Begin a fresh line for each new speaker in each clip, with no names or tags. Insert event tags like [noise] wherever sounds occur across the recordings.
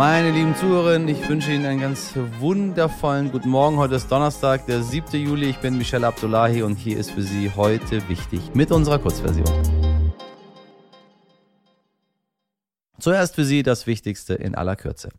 Meine lieben Zuhörerinnen, ich wünsche Ihnen einen ganz wundervollen guten Morgen. Heute ist Donnerstag, der 7. Juli. Ich bin Michelle Abdullahi und hier ist für Sie heute wichtig mit unserer Kurzversion. Zuerst für Sie das Wichtigste in aller Kürze.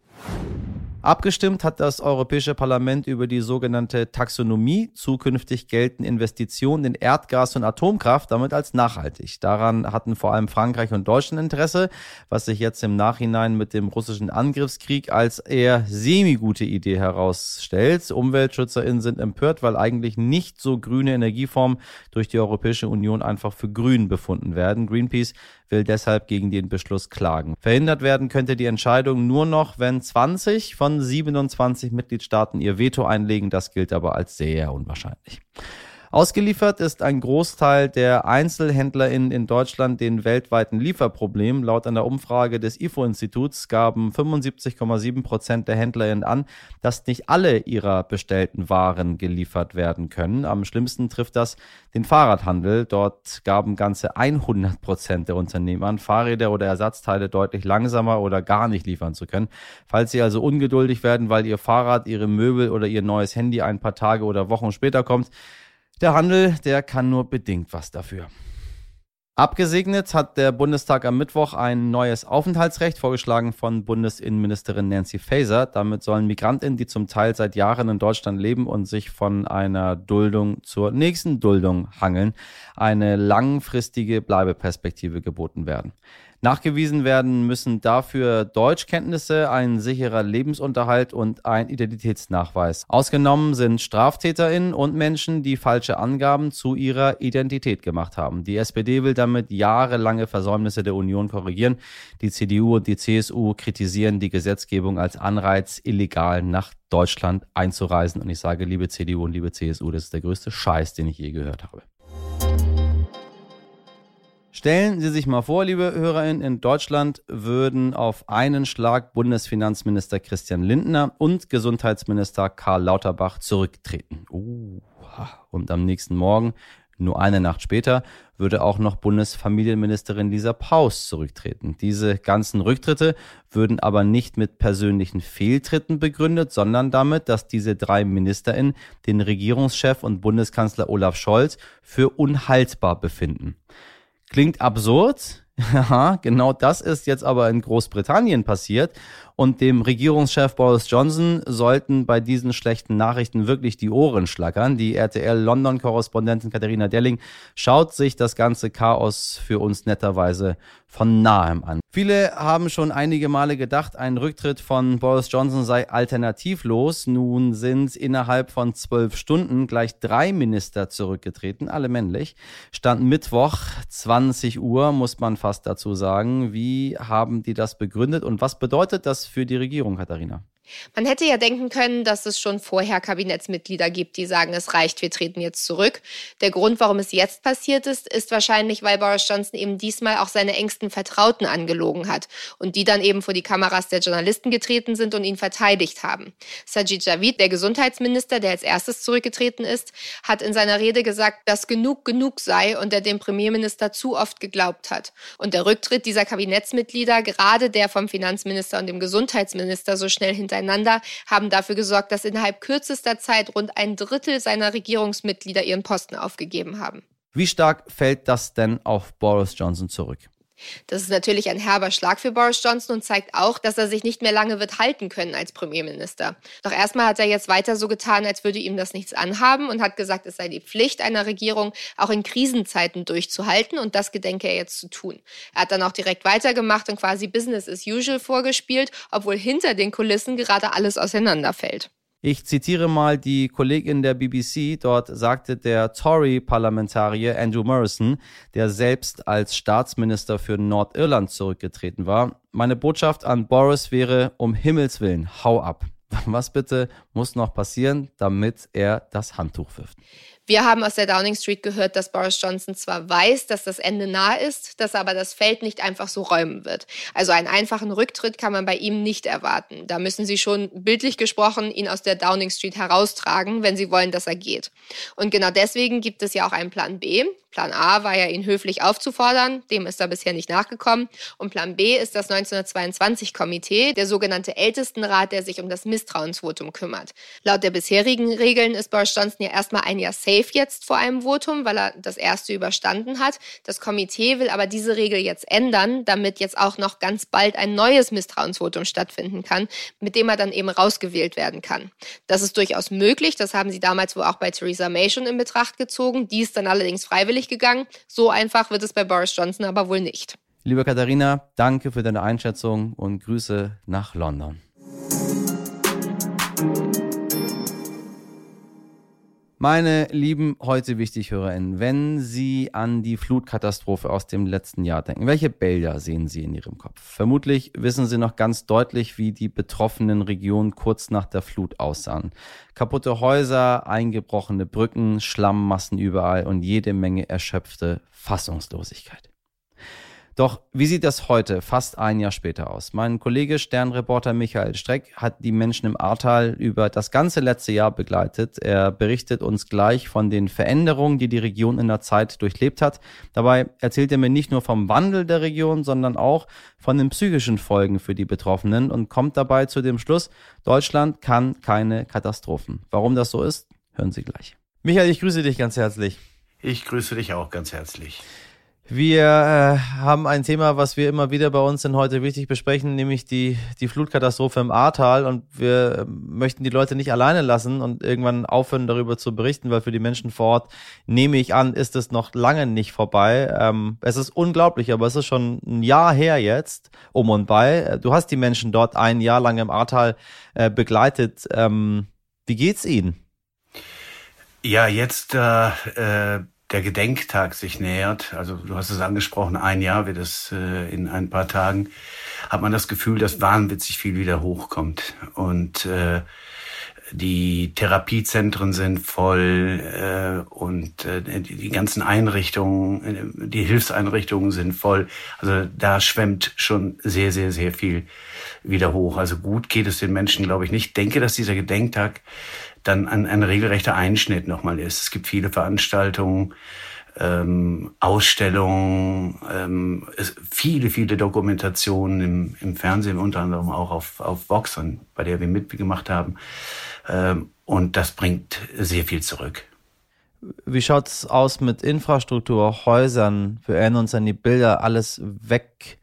Abgestimmt hat das Europäische Parlament über die sogenannte Taxonomie. Zukünftig gelten Investitionen in Erdgas und Atomkraft damit als nachhaltig. Daran hatten vor allem Frankreich und Deutschland Interesse, was sich jetzt im Nachhinein mit dem russischen Angriffskrieg als eher semi-gute Idee herausstellt. UmweltschützerInnen sind empört, weil eigentlich nicht so grüne Energieformen durch die Europäische Union einfach für grün befunden werden. Greenpeace will deshalb gegen den Beschluss klagen. Verhindert werden könnte die Entscheidung nur noch, wenn 20 von 27 Mitgliedstaaten ihr Veto einlegen. Das gilt aber als sehr unwahrscheinlich. Ausgeliefert ist ein Großteil der EinzelhändlerInnen in Deutschland den weltweiten Lieferproblemen. Laut einer Umfrage des IFO-Instituts gaben 75,7 Prozent der HändlerInnen an, dass nicht alle ihrer bestellten Waren geliefert werden können. Am schlimmsten trifft das den Fahrradhandel. Dort gaben ganze 100 Prozent der Unternehmen an, Fahrräder oder Ersatzteile deutlich langsamer oder gar nicht liefern zu können. Falls Sie also ungeduldig werden, weil Ihr Fahrrad, Ihre Möbel oder Ihr neues Handy ein paar Tage oder Wochen später kommt, der Handel, der kann nur bedingt was dafür. Abgesegnet hat der Bundestag am Mittwoch ein neues Aufenthaltsrecht, vorgeschlagen von Bundesinnenministerin Nancy Faeser. Damit sollen Migrantinnen, die zum Teil seit Jahren in Deutschland leben und sich von einer Duldung zur nächsten Duldung hangeln, eine langfristige Bleibeperspektive geboten werden. Nachgewiesen werden müssen dafür Deutschkenntnisse, ein sicherer Lebensunterhalt und ein Identitätsnachweis. Ausgenommen sind StraftäterInnen und Menschen, die falsche Angaben zu ihrer Identität gemacht haben. Die SPD will damit jahrelange Versäumnisse der Union korrigieren. Die CDU und die CSU kritisieren die Gesetzgebung als Anreiz, illegal nach Deutschland einzureisen. Und ich sage, liebe CDU und liebe CSU, das ist der größte Scheiß, den ich je gehört habe. Stellen Sie sich mal vor, liebe HörerInnen, in Deutschland würden auf einen Schlag Bundesfinanzminister Christian Lindner und Gesundheitsminister Karl Lauterbach zurücktreten. Uh, und am nächsten Morgen, nur eine Nacht später, würde auch noch Bundesfamilienministerin Lisa Paus zurücktreten. Diese ganzen Rücktritte würden aber nicht mit persönlichen Fehltritten begründet, sondern damit, dass diese drei MinisterInnen den Regierungschef und Bundeskanzler Olaf Scholz für unhaltbar befinden. Klingt absurd. [laughs] Ja, genau das ist jetzt aber in Großbritannien passiert. Und dem Regierungschef Boris Johnson sollten bei diesen schlechten Nachrichten wirklich die Ohren schlackern. Die RTL-London-Korrespondentin Katharina Delling schaut sich das ganze Chaos für uns netterweise von nahem an. Viele haben schon einige Male gedacht, ein Rücktritt von Boris Johnson sei alternativlos. Nun sind innerhalb von zwölf Stunden gleich drei Minister zurückgetreten, alle männlich. Stand Mittwoch, 20 Uhr, muss man fast dazu sagen. Wie haben die das begründet und was bedeutet das für die Regierung, Katharina?
Man hätte ja denken können, dass es schon vorher Kabinettsmitglieder gibt, die sagen, es reicht, wir treten jetzt zurück. Der Grund, warum es jetzt passiert ist, ist wahrscheinlich, weil Boris Johnson eben diesmal auch seine engsten Vertrauten angelogen hat und die dann eben vor die Kameras der Journalisten getreten sind und ihn verteidigt haben. Sajid Javid, der Gesundheitsminister, der als erstes zurückgetreten ist, hat in seiner Rede gesagt, dass genug genug sei und er dem Premierminister zu oft geglaubt hat. Und der Rücktritt dieser Kabinettsmitglieder, gerade der vom Finanzminister und dem Gesundheitsminister, so schnell hinter hintereinander haben dafür gesorgt, dass innerhalb kürzester Zeit rund ein Drittel seiner Regierungsmitglieder ihren Posten aufgegeben haben.
Wie stark fällt das denn auf Boris Johnson zurück?
Das ist natürlich ein herber Schlag für Boris Johnson und zeigt auch, dass er sich nicht mehr lange wird halten können als Premierminister. Doch erstmal hat er jetzt weiter so getan, als würde ihm das nichts anhaben und hat gesagt, es sei die Pflicht einer Regierung, auch in Krisenzeiten durchzuhalten und das gedenke er jetzt zu tun. Er hat dann auch direkt weitergemacht und quasi Business as usual vorgespielt, obwohl hinter den Kulissen gerade alles auseinanderfällt.
Ich zitiere mal die Kollegin der BBC. Dort sagte der Tory-Parlamentarier Andrew Morrison, der selbst als Staatsminister für Nordirland zurückgetreten war. Meine Botschaft an Boris wäre, um Himmels Willen, hau ab. [laughs] Was bitte muss noch passieren, damit er das Handtuch wirft?
Wir haben aus der Downing Street gehört, dass Boris Johnson zwar weiß, dass das Ende nah ist, dass er aber das Feld nicht einfach so räumen wird. Also einen einfachen Rücktritt kann man bei ihm nicht erwarten. Da müssen Sie schon bildlich gesprochen ihn aus der Downing Street heraustragen, wenn Sie wollen, dass er geht. Und genau deswegen gibt es ja auch einen Plan B. Plan A war ja, ihn höflich aufzufordern, dem ist er bisher nicht nachgekommen. Und Plan B ist das 1922-Komitee, der sogenannte Ältestenrat, der sich um das Misstrauensvotum kümmert. Laut der bisherigen Regeln ist Boris Johnson ja erstmal ein Jahr safe jetzt vor einem Votum, weil er das erste überstanden hat. Das Komitee will aber diese Regel jetzt ändern, damit jetzt auch noch ganz bald ein neues Misstrauensvotum stattfinden kann, mit dem er dann eben rausgewählt werden kann. Das ist durchaus möglich, das haben sie damals wohl auch bei Theresa May schon in Betracht gezogen. Die ist dann allerdings freiwillig gegangen. So einfach wird es bei Boris Johnson aber wohl nicht.
Liebe Katharina, danke für deine Einschätzung und Grüße nach London. Meine lieben heute wichtig HörerInnen, wenn Sie an die Flutkatastrophe aus dem letzten Jahr denken, welche Bilder sehen Sie in Ihrem Kopf? Vermutlich wissen Sie noch ganz deutlich, wie die betroffenen Regionen kurz nach der Flut aussahen. Kaputte Häuser, eingebrochene Brücken, Schlammmassen überall und jede Menge erschöpfte Fassungslosigkeit. Doch wie sieht das heute, fast ein Jahr später aus? Mein Kollege Sternreporter Michael Streck hat die Menschen im Ahrtal über das ganze letzte Jahr begleitet. Er berichtet uns gleich von den Veränderungen, die die Region in der Zeit durchlebt hat. Dabei erzählt er mir nicht nur vom Wandel der Region, sondern auch von den psychischen Folgen für die Betroffenen und kommt dabei zu dem Schluss, Deutschland kann keine Katastrophen. Warum das so ist, hören Sie gleich. Michael, ich grüße dich ganz herzlich.
Ich grüße dich auch ganz herzlich.
Wir äh, haben ein Thema, was wir immer wieder bei uns in heute wichtig besprechen, nämlich die, die Flutkatastrophe im Ahrtal. Und wir äh, möchten die Leute nicht alleine lassen und irgendwann aufhören, darüber zu berichten, weil für die Menschen vor Ort, nehme ich an, ist es noch lange nicht vorbei. Ähm, es ist unglaublich, aber es ist schon ein Jahr her jetzt, um und bei. Du hast die Menschen dort ein Jahr lang im Ahrtal äh, begleitet. Ähm, wie geht's ihnen?
Ja, jetzt äh, äh der Gedenktag sich nähert, also du hast es angesprochen, ein Jahr wird es äh, in ein paar Tagen, hat man das Gefühl, dass wahnwitzig viel wieder hochkommt. Und äh, die Therapiezentren sind voll äh, und äh, die, die ganzen Einrichtungen, äh, die Hilfseinrichtungen sind voll. Also da schwemmt schon sehr, sehr, sehr viel wieder hoch. Also gut geht es den Menschen, glaube ich, nicht. Ich denke, dass dieser Gedenktag dann ein, ein regelrechter Einschnitt nochmal ist. Es gibt viele Veranstaltungen, ähm, Ausstellungen, ähm, es, viele, viele Dokumentationen im, im Fernsehen, unter anderem auch auf, auf Vox, bei der wir mitgemacht haben. Ähm, und das bringt sehr viel zurück.
Wie schaut's aus mit Infrastruktur, Häusern? Wir erinnern uns an die Bilder, alles weg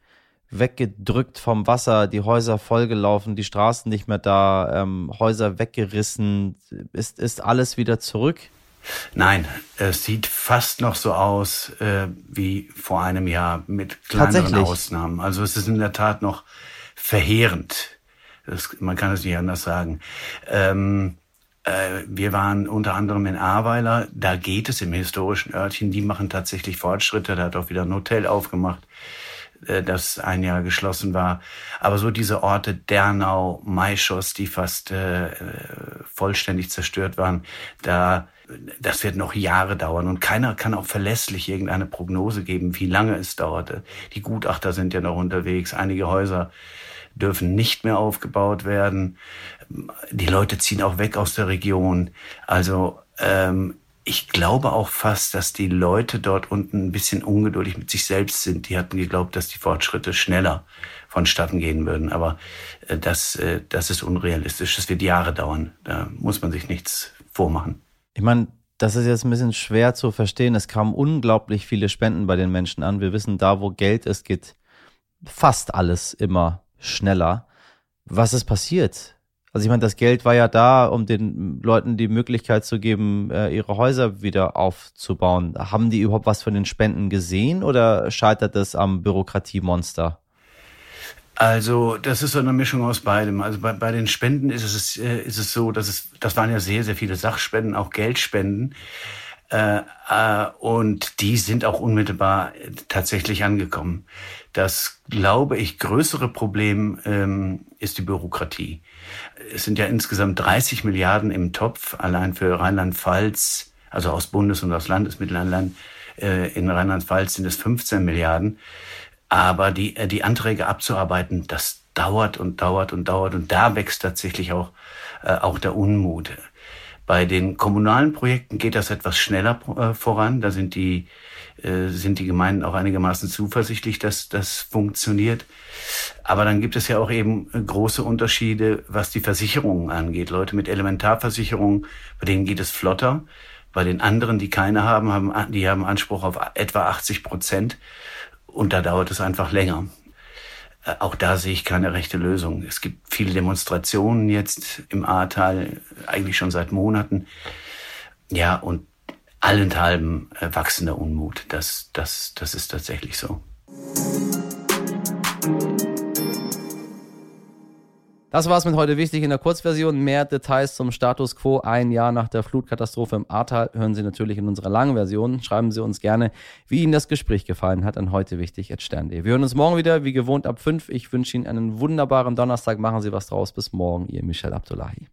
weggedrückt vom Wasser, die Häuser vollgelaufen, die Straßen nicht mehr da, ähm, Häuser weggerissen. Ist, ist alles wieder zurück?
Nein, es sieht fast noch so aus äh, wie vor einem Jahr mit kleineren Ausnahmen. Also es ist in der Tat noch verheerend. Das, man kann es nicht anders sagen. Ähm, äh, wir waren unter anderem in Ahrweiler, da geht es im historischen Örtchen, die machen tatsächlich Fortschritte, da hat auch wieder ein Hotel aufgemacht. Äh, das ein Jahr geschlossen war. Aber so diese Orte Dernau, Maischoss, die fast äh, vollständig zerstört waren, da das wird noch Jahre dauern und keiner kann auch verlässlich irgendeine Prognose geben, wie lange es dauerte. Die Gutachter sind ja noch unterwegs. Einige Häuser dürfen nicht mehr aufgebaut werden. Die Leute ziehen auch weg aus der Region. Also ähm, ich glaube auch fast, dass die Leute dort unten ein bisschen ungeduldig mit sich selbst sind. Die hatten geglaubt, dass die Fortschritte schneller vonstatten gehen würden. Aber äh, das, äh, das ist unrealistisch. Das wird Jahre dauern. Da muss man sich nichts vormachen.
Ich meine, das ist jetzt ein bisschen schwer zu verstehen. Es kamen unglaublich viele Spenden bei den Menschen an. Wir wissen, da wo Geld ist, geht fast alles immer schneller. Was ist passiert? Also ich meine, das Geld war ja da, um den Leuten die Möglichkeit zu geben, äh, ihre Häuser wieder aufzubauen. Haben die überhaupt was von den Spenden gesehen oder scheitert es am Bürokratiemonster?
Also das ist so eine Mischung aus beidem. Also bei, bei den Spenden ist es, äh, ist es so, dass es, das waren ja sehr, sehr viele Sachspenden, auch Geldspenden. Äh, äh, und die sind auch unmittelbar tatsächlich angekommen. Das, glaube ich, größere Problem ähm, ist die Bürokratie. Es sind ja insgesamt 30 Milliarden im Topf, allein für Rheinland-Pfalz also aus Bundes- und aus Landesmittelland. Äh, in Rheinland-Pfalz sind es 15 Milliarden. Aber die, äh, die Anträge abzuarbeiten, das dauert und dauert und dauert. Und da wächst tatsächlich auch, äh, auch der Unmut. Bei den kommunalen Projekten geht das etwas schneller äh, voran. Da sind die, äh, sind die Gemeinden auch einigermaßen zuversichtlich, dass das funktioniert. Aber dann gibt es ja auch eben große Unterschiede, was die Versicherungen angeht. Leute mit Elementarversicherungen, bei denen geht es flotter. Bei den anderen, die keine haben, haben die haben Anspruch auf etwa 80 Prozent. Und da dauert es einfach länger. Äh, auch da sehe ich keine rechte Lösung. Es gibt viele Demonstrationen jetzt im Ahrtal, eigentlich schon seit Monaten. Ja, und allenthalben äh, wachsender Unmut. Das, das, das ist tatsächlich so.
Das war's mit heute wichtig in der Kurzversion. Mehr Details zum Status quo ein Jahr nach der Flutkatastrophe im Ahrtal hören Sie natürlich in unserer langen Version. Schreiben Sie uns gerne, wie Ihnen das Gespräch gefallen hat an heute wichtig Wir hören uns morgen wieder, wie gewohnt ab 5. Ich wünsche Ihnen einen wunderbaren Donnerstag. Machen Sie was draus. Bis morgen, Ihr Michel Abdullahi.